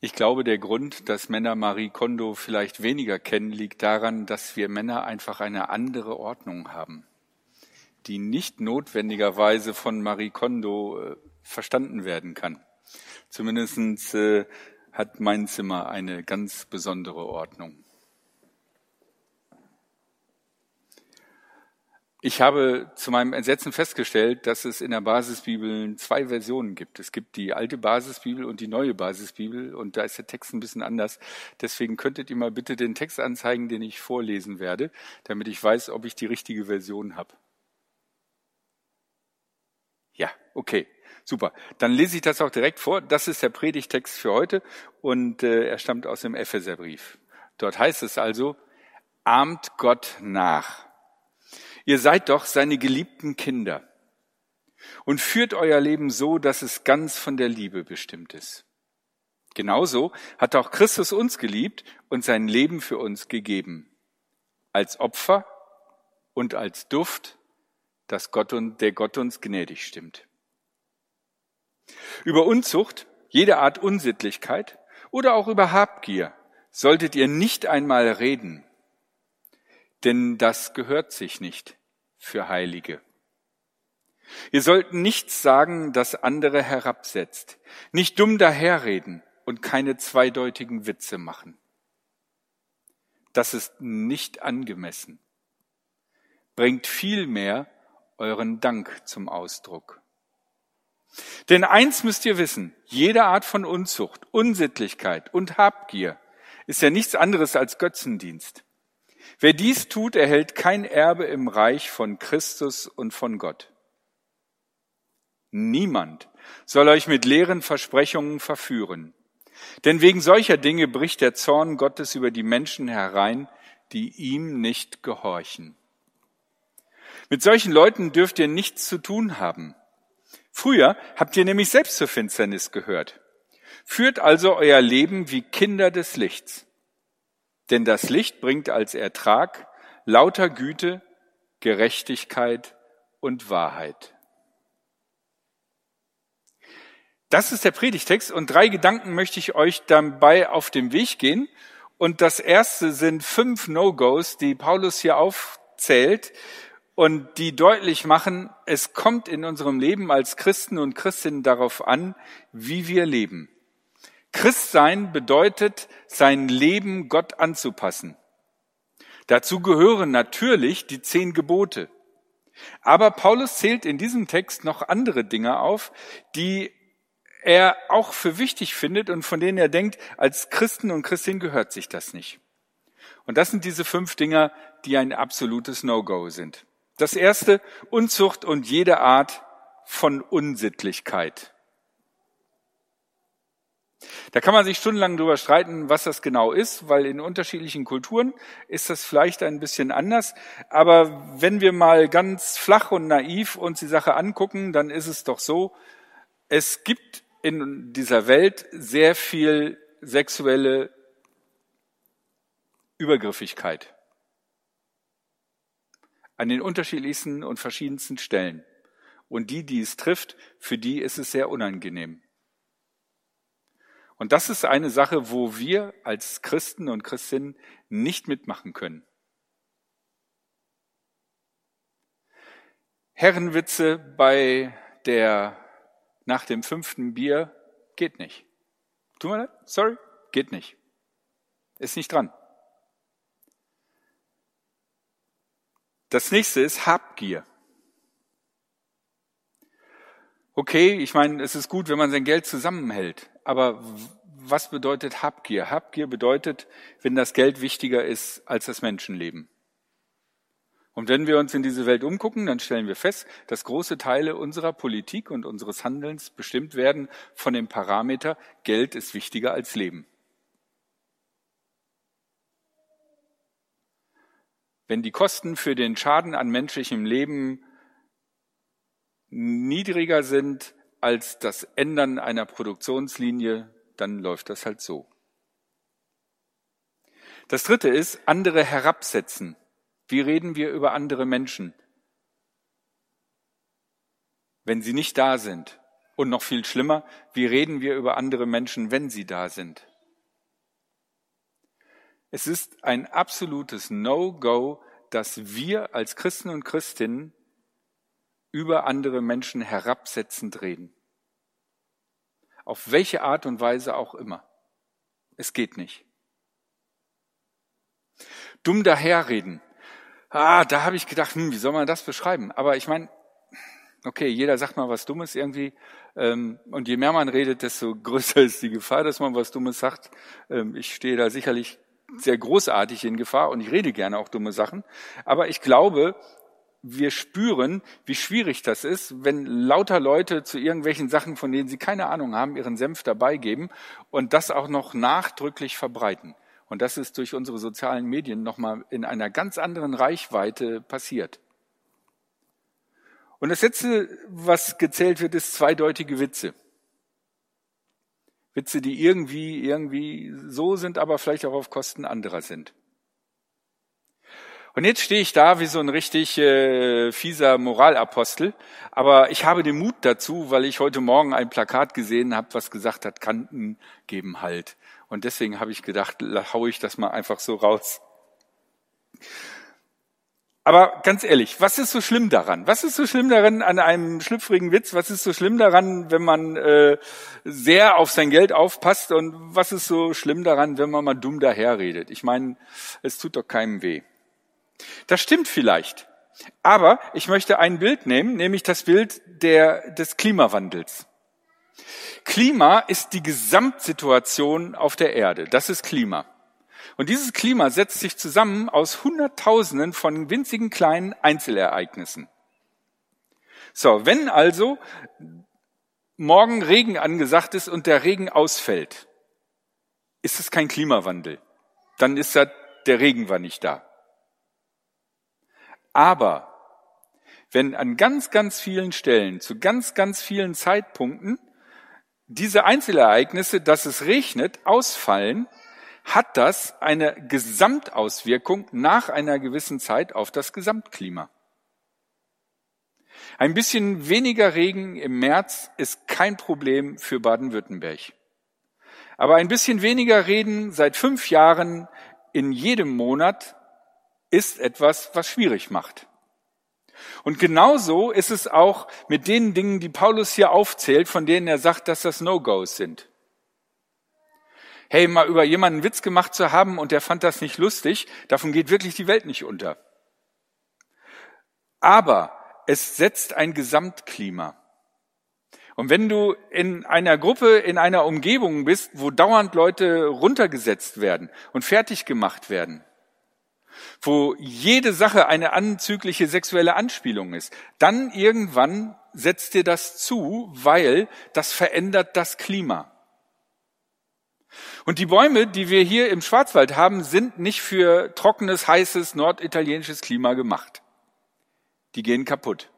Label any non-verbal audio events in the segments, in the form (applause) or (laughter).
Ich glaube, der Grund, dass Männer Marie Kondo vielleicht weniger kennen, liegt daran, dass wir Männer einfach eine andere Ordnung haben, die nicht notwendigerweise von Marie Kondo äh, verstanden werden kann. Zumindest äh, hat mein Zimmer eine ganz besondere Ordnung. Ich habe zu meinem Entsetzen festgestellt, dass es in der Basisbibel zwei Versionen gibt. Es gibt die alte Basisbibel und die neue Basisbibel und da ist der Text ein bisschen anders. Deswegen könntet ihr mal bitte den Text anzeigen, den ich vorlesen werde, damit ich weiß, ob ich die richtige Version habe. Ja, okay, super. Dann lese ich das auch direkt vor. Das ist der Predigtext für heute und äh, er stammt aus dem Epheserbrief. Dort heißt es also, ahmt Gott nach Ihr seid doch seine geliebten Kinder und führt euer Leben so, dass es ganz von der Liebe bestimmt ist. Genauso hat auch Christus uns geliebt und sein Leben für uns gegeben. Als Opfer und als Duft, dass Gott und, der Gott uns gnädig stimmt. Über Unzucht, jede Art Unsittlichkeit oder auch über Habgier solltet ihr nicht einmal reden, denn das gehört sich nicht für Heilige. Wir sollten nichts sagen, das andere herabsetzt, nicht dumm daherreden und keine zweideutigen Witze machen. Das ist nicht angemessen. Bringt vielmehr euren Dank zum Ausdruck. Denn eins müsst ihr wissen, jede Art von Unzucht, Unsittlichkeit und Habgier ist ja nichts anderes als Götzendienst. Wer dies tut, erhält kein Erbe im Reich von Christus und von Gott. Niemand soll euch mit leeren Versprechungen verführen. Denn wegen solcher Dinge bricht der Zorn Gottes über die Menschen herein, die ihm nicht gehorchen. Mit solchen Leuten dürft ihr nichts zu tun haben. Früher habt ihr nämlich selbst zur Finsternis gehört. Führt also euer Leben wie Kinder des Lichts. Denn das Licht bringt als Ertrag lauter Güte, Gerechtigkeit und Wahrheit. Das ist der Predigtext und drei Gedanken möchte ich euch dabei auf den Weg gehen. Und das erste sind fünf No-Gos, die Paulus hier aufzählt und die deutlich machen, es kommt in unserem Leben als Christen und Christinnen darauf an, wie wir leben. Christsein bedeutet, sein Leben Gott anzupassen. Dazu gehören natürlich die zehn Gebote. Aber Paulus zählt in diesem Text noch andere Dinge auf, die er auch für wichtig findet und von denen er denkt, als Christen und Christin gehört sich das nicht. Und das sind diese fünf Dinge, die ein absolutes No-Go sind. Das erste, Unzucht und jede Art von Unsittlichkeit. Da kann man sich stundenlang drüber streiten, was das genau ist, weil in unterschiedlichen Kulturen ist das vielleicht ein bisschen anders. Aber wenn wir mal ganz flach und naiv uns die Sache angucken, dann ist es doch so, es gibt in dieser Welt sehr viel sexuelle Übergriffigkeit an den unterschiedlichsten und verschiedensten Stellen. Und die, die es trifft, für die ist es sehr unangenehm. Und das ist eine Sache, wo wir als Christen und Christinnen nicht mitmachen können. Herrenwitze bei der, nach dem fünften Bier geht nicht. Tun wir das? Sorry? Geht nicht. Ist nicht dran. Das nächste ist Habgier. Okay, ich meine, es ist gut, wenn man sein Geld zusammenhält. Aber was bedeutet Habgier? Habgier bedeutet, wenn das Geld wichtiger ist als das Menschenleben. Und wenn wir uns in diese Welt umgucken, dann stellen wir fest, dass große Teile unserer Politik und unseres Handelns bestimmt werden von dem Parameter, Geld ist wichtiger als Leben. Wenn die Kosten für den Schaden an menschlichem Leben niedriger sind als das Ändern einer Produktionslinie, dann läuft das halt so. Das dritte ist, andere herabsetzen. Wie reden wir über andere Menschen, wenn sie nicht da sind? Und noch viel schlimmer, wie reden wir über andere Menschen, wenn sie da sind? Es ist ein absolutes No-Go, dass wir als Christen und Christinnen über andere Menschen herabsetzend reden. Auf welche Art und Weise auch immer. Es geht nicht. Dumm daherreden. Ah, da habe ich gedacht, hm, wie soll man das beschreiben? Aber ich meine, okay, jeder sagt mal was Dummes irgendwie. Ähm, und je mehr man redet, desto (laughs) größer ist die Gefahr, dass man was Dummes sagt. Ähm, ich stehe da sicherlich sehr großartig in Gefahr und ich rede gerne auch dumme Sachen. Aber ich glaube, wir spüren, wie schwierig das ist, wenn lauter Leute zu irgendwelchen Sachen, von denen sie keine Ahnung haben, ihren Senf dabei geben und das auch noch nachdrücklich verbreiten. Und das ist durch unsere sozialen Medien nochmal in einer ganz anderen Reichweite passiert. Und das letzte, was gezählt wird, ist zweideutige Witze. Witze, die irgendwie, irgendwie so sind, aber vielleicht auch auf Kosten anderer sind. Und jetzt stehe ich da wie so ein richtig äh, fieser Moralapostel, aber ich habe den Mut dazu, weil ich heute Morgen ein Plakat gesehen habe, was gesagt hat, Kanten geben Halt. Und deswegen habe ich gedacht, haue ich das mal einfach so raus. Aber ganz ehrlich, was ist so schlimm daran? Was ist so schlimm daran an einem schlüpfrigen Witz? Was ist so schlimm daran, wenn man äh, sehr auf sein Geld aufpasst? Und was ist so schlimm daran, wenn man mal dumm daherredet? Ich meine, es tut doch keinem weh. Das stimmt vielleicht. Aber ich möchte ein Bild nehmen, nämlich das Bild der, des Klimawandels. Klima ist die Gesamtsituation auf der Erde. Das ist Klima. Und dieses Klima setzt sich zusammen aus Hunderttausenden von winzigen kleinen Einzelereignissen. So, wenn also morgen Regen angesagt ist und der Regen ausfällt, ist es kein Klimawandel. Dann ist ja der Regen war nicht da. Aber wenn an ganz, ganz vielen Stellen, zu ganz, ganz vielen Zeitpunkten diese Einzelereignisse, dass es regnet, ausfallen, hat das eine Gesamtauswirkung nach einer gewissen Zeit auf das Gesamtklima. Ein bisschen weniger Regen im März ist kein Problem für Baden-Württemberg. Aber ein bisschen weniger Regen seit fünf Jahren in jedem Monat ist etwas, was schwierig macht. Und genauso ist es auch mit den Dingen, die Paulus hier aufzählt, von denen er sagt, dass das No-Gos sind hey, mal über jemanden Witz gemacht zu haben und der fand das nicht lustig, davon geht wirklich die Welt nicht unter. Aber es setzt ein Gesamtklima. Und wenn du in einer Gruppe, in einer Umgebung bist, wo dauernd Leute runtergesetzt werden und fertig gemacht werden, wo jede Sache eine anzügliche sexuelle Anspielung ist, dann irgendwann setzt dir das zu, weil das verändert das Klima. Und die Bäume, die wir hier im Schwarzwald haben, sind nicht für trockenes, heißes, norditalienisches Klima gemacht. Die gehen kaputt.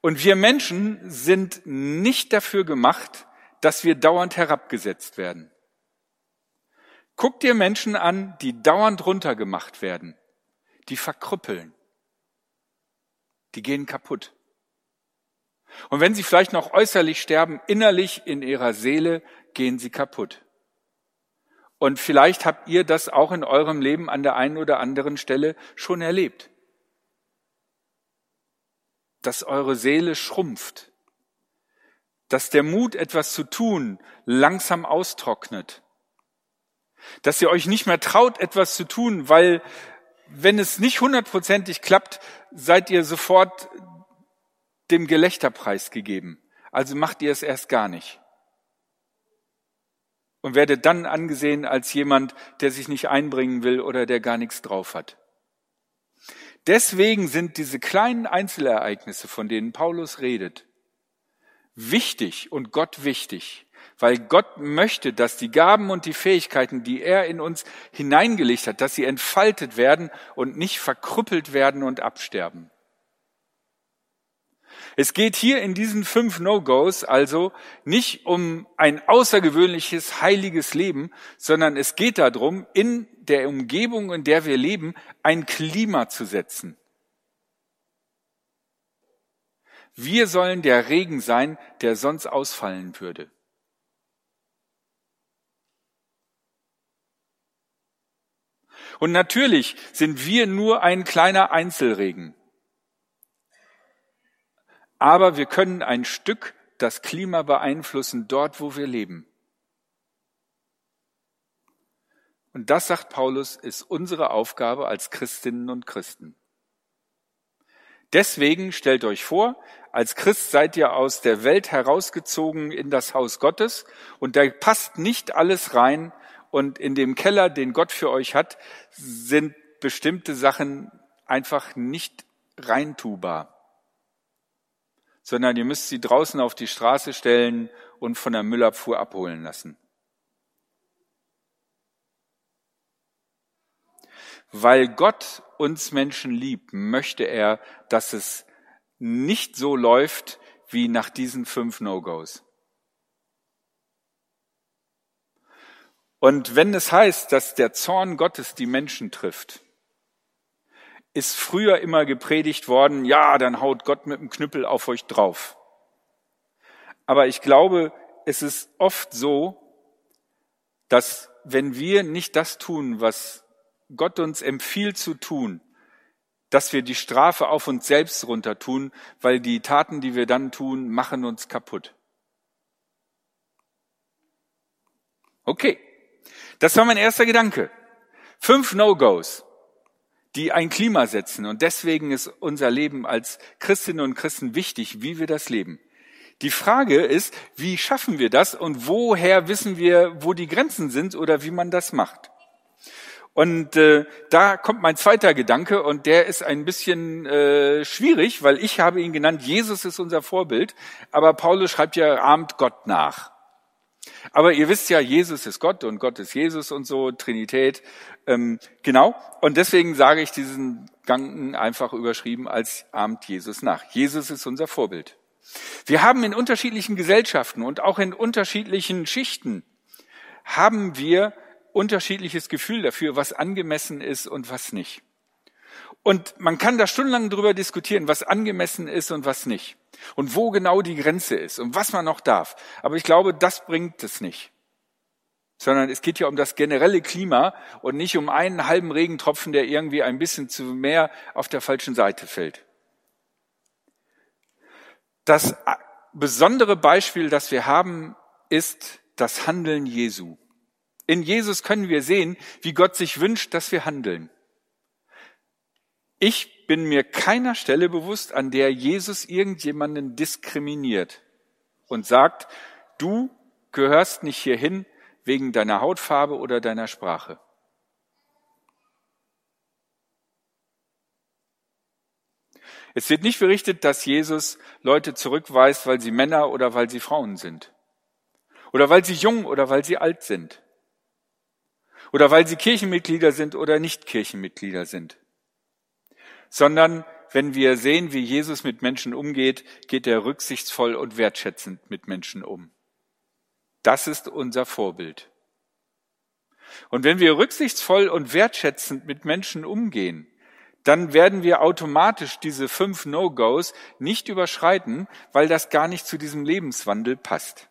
Und wir Menschen sind nicht dafür gemacht, dass wir dauernd herabgesetzt werden. Guck dir Menschen an, die dauernd runtergemacht werden. Die verkrüppeln. Die gehen kaputt. Und wenn sie vielleicht noch äußerlich sterben, innerlich in ihrer Seele gehen sie kaputt. Und vielleicht habt ihr das auch in eurem Leben an der einen oder anderen Stelle schon erlebt. Dass eure Seele schrumpft. Dass der Mut, etwas zu tun, langsam austrocknet. Dass ihr euch nicht mehr traut, etwas zu tun, weil wenn es nicht hundertprozentig klappt, seid ihr sofort dem Gelächterpreis gegeben. Also macht ihr es erst gar nicht und werde dann angesehen als jemand, der sich nicht einbringen will oder der gar nichts drauf hat. Deswegen sind diese kleinen Einzelereignisse, von denen Paulus redet, wichtig und Gott wichtig, weil Gott möchte, dass die Gaben und die Fähigkeiten, die er in uns hineingelegt hat, dass sie entfaltet werden und nicht verkrüppelt werden und absterben. Es geht hier in diesen fünf No-Gos also nicht um ein außergewöhnliches, heiliges Leben, sondern es geht darum, in der Umgebung, in der wir leben, ein Klima zu setzen. Wir sollen der Regen sein, der sonst ausfallen würde. Und natürlich sind wir nur ein kleiner Einzelregen. Aber wir können ein Stück das Klima beeinflussen dort, wo wir leben. Und das, sagt Paulus, ist unsere Aufgabe als Christinnen und Christen. Deswegen stellt euch vor, als Christ seid ihr aus der Welt herausgezogen in das Haus Gottes und da passt nicht alles rein und in dem Keller, den Gott für euch hat, sind bestimmte Sachen einfach nicht reintubar, sondern ihr müsst sie draußen auf die Straße stellen und von der Müllabfuhr abholen lassen. Weil Gott uns Menschen liebt, möchte er, dass es nicht so läuft wie nach diesen fünf No-Gos. Und wenn es heißt, dass der Zorn Gottes die Menschen trifft, ist früher immer gepredigt worden, ja, dann haut Gott mit dem Knüppel auf euch drauf. Aber ich glaube, es ist oft so, dass wenn wir nicht das tun, was Gott uns empfiehlt zu tun, dass wir die Strafe auf uns selbst runter tun, weil die Taten, die wir dann tun, machen uns kaputt. Okay, das war mein erster Gedanke. Fünf No-Gos, die ein Klima setzen. Und deswegen ist unser Leben als Christinnen und Christen wichtig, wie wir das leben. Die Frage ist, wie schaffen wir das und woher wissen wir, wo die Grenzen sind oder wie man das macht? Und äh, da kommt mein zweiter Gedanke und der ist ein bisschen äh, schwierig, weil ich habe ihn genannt, Jesus ist unser Vorbild, aber Paulus schreibt ja, ahmt Gott nach. Aber ihr wisst ja, Jesus ist Gott und Gott ist Jesus und so, Trinität. Ähm, genau. Und deswegen sage ich diesen Gedanken einfach überschrieben als ahmt Jesus nach. Jesus ist unser Vorbild. Wir haben in unterschiedlichen Gesellschaften und auch in unterschiedlichen Schichten haben wir unterschiedliches Gefühl dafür, was angemessen ist und was nicht. Und man kann da stundenlang drüber diskutieren, was angemessen ist und was nicht. Und wo genau die Grenze ist und was man noch darf. Aber ich glaube, das bringt es nicht. Sondern es geht ja um das generelle Klima und nicht um einen halben Regentropfen, der irgendwie ein bisschen zu mehr auf der falschen Seite fällt. Das besondere Beispiel, das wir haben, ist das Handeln Jesu. In Jesus können wir sehen, wie Gott sich wünscht, dass wir handeln. Ich bin mir keiner Stelle bewusst, an der Jesus irgendjemanden diskriminiert und sagt, du gehörst nicht hierhin wegen deiner Hautfarbe oder deiner Sprache. Es wird nicht berichtet, dass Jesus Leute zurückweist, weil sie Männer oder weil sie Frauen sind. Oder weil sie jung oder weil sie alt sind oder weil sie Kirchenmitglieder sind oder nicht Kirchenmitglieder sind, sondern wenn wir sehen, wie Jesus mit Menschen umgeht, geht er rücksichtsvoll und wertschätzend mit Menschen um. Das ist unser Vorbild. Und wenn wir rücksichtsvoll und wertschätzend mit Menschen umgehen, dann werden wir automatisch diese fünf No-Gos nicht überschreiten, weil das gar nicht zu diesem Lebenswandel passt.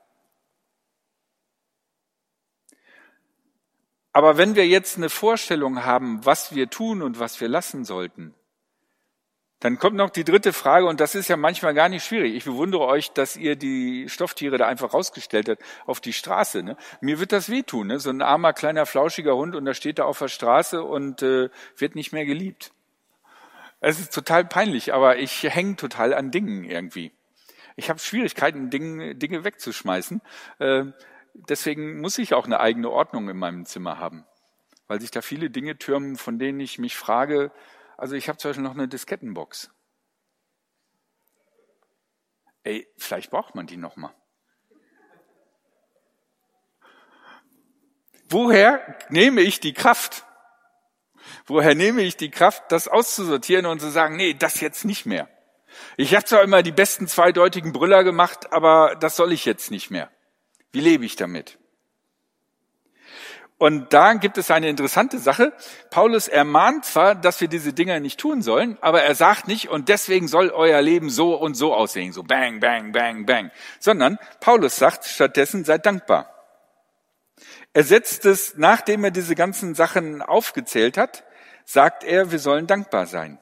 Aber wenn wir jetzt eine Vorstellung haben, was wir tun und was wir lassen sollten, dann kommt noch die dritte Frage, und das ist ja manchmal gar nicht schwierig. Ich bewundere euch, dass ihr die Stofftiere da einfach rausgestellt habt auf die Straße. Ne? Mir wird das wehtun, ne? so ein armer, kleiner, flauschiger Hund und da steht er auf der Straße und äh, wird nicht mehr geliebt. Es ist total peinlich, aber ich hänge total an Dingen irgendwie. Ich habe Schwierigkeiten, Dinge, Dinge wegzuschmeißen. Äh, deswegen muss ich auch eine eigene Ordnung in meinem Zimmer haben, weil sich da viele Dinge türmen, von denen ich mich frage, also ich habe zum Beispiel noch eine Diskettenbox. Ey, vielleicht braucht man die noch mal. Woher nehme ich die Kraft? Woher nehme ich die Kraft, das auszusortieren und zu sagen, nee, das jetzt nicht mehr? Ich habe zwar immer die besten zweideutigen Brüller gemacht, aber das soll ich jetzt nicht mehr. Wie lebe ich damit? Und da gibt es eine interessante Sache. Paulus ermahnt zwar, dass wir diese Dinger nicht tun sollen, aber er sagt nicht, und deswegen soll euer Leben so und so aussehen, so bang, bang, bang, bang, sondern Paulus sagt stattdessen, seid dankbar. Er setzt es, nachdem er diese ganzen Sachen aufgezählt hat, sagt er, wir sollen dankbar sein.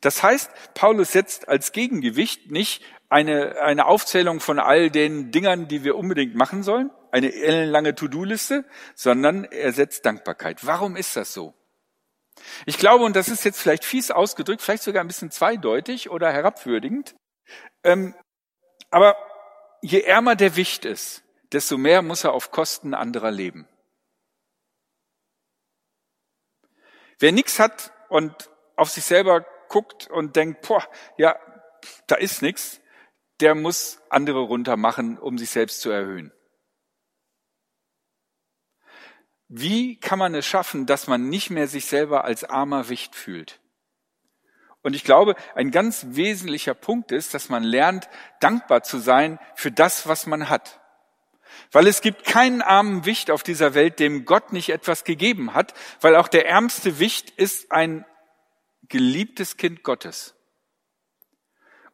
Das heißt, Paulus setzt als Gegengewicht nicht eine, eine Aufzählung von all den Dingern, die wir unbedingt machen sollen, eine ellenlange To-Do-Liste, sondern er setzt Dankbarkeit. Warum ist das so? Ich glaube, und das ist jetzt vielleicht fies ausgedrückt, vielleicht sogar ein bisschen zweideutig oder herabwürdigend, ähm, aber je ärmer der Wicht ist, desto mehr muss er auf Kosten anderer leben. Wer nichts hat und auf sich selber guckt und denkt, boah, ja, da ist nichts, der muss andere runtermachen, um sich selbst zu erhöhen. Wie kann man es schaffen, dass man nicht mehr sich selber als armer Wicht fühlt? Und ich glaube, ein ganz wesentlicher Punkt ist, dass man lernt, dankbar zu sein für das, was man hat. Weil es gibt keinen armen Wicht auf dieser Welt, dem Gott nicht etwas gegeben hat, weil auch der ärmste Wicht ist ein geliebtes Kind Gottes.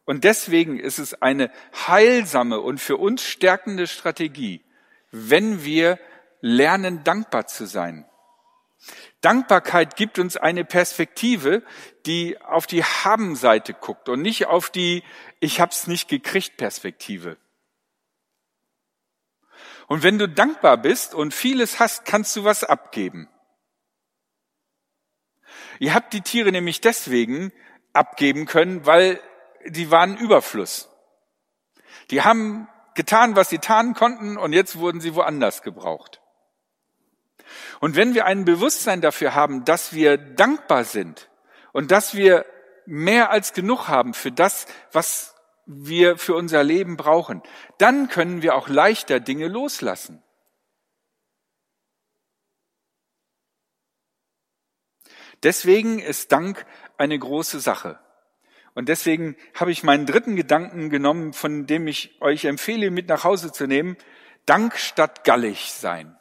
Und deswegen ist es eine heilsame und für uns stärkende Strategie, wenn wir lernen, dankbar zu sein. Dankbarkeit gibt uns eine Perspektive, die auf die Haben-Seite guckt und nicht auf die Ich hab's nicht gekriegt Perspektive. Und wenn du dankbar bist und vieles hast, kannst du was abgeben. Ihr habt die Tiere nämlich deswegen abgeben können, weil die waren Überfluss. Die haben getan, was sie tanen konnten und jetzt wurden sie woanders gebraucht. Und wenn wir ein Bewusstsein dafür haben, dass wir dankbar sind und dass wir mehr als genug haben für das, was wir für unser Leben brauchen, dann können wir auch leichter Dinge loslassen. Deswegen ist Dank eine große Sache. Und deswegen habe ich meinen dritten Gedanken genommen, von dem ich euch empfehle, mit nach Hause zu nehmen. Dank statt gallig sein.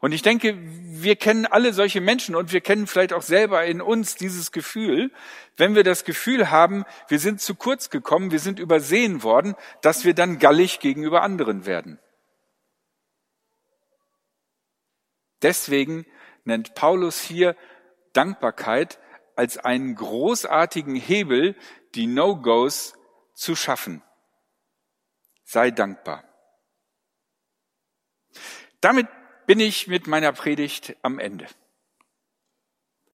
Und ich denke, wir kennen alle solche Menschen und wir kennen vielleicht auch selber in uns dieses Gefühl, wenn wir das Gefühl haben, wir sind zu kurz gekommen, wir sind übersehen worden, dass wir dann gallig gegenüber anderen werden. Deswegen nennt Paulus hier Dankbarkeit als einen großartigen Hebel, die No-Gos zu schaffen. Sei dankbar. Damit bin ich mit meiner Predigt am Ende.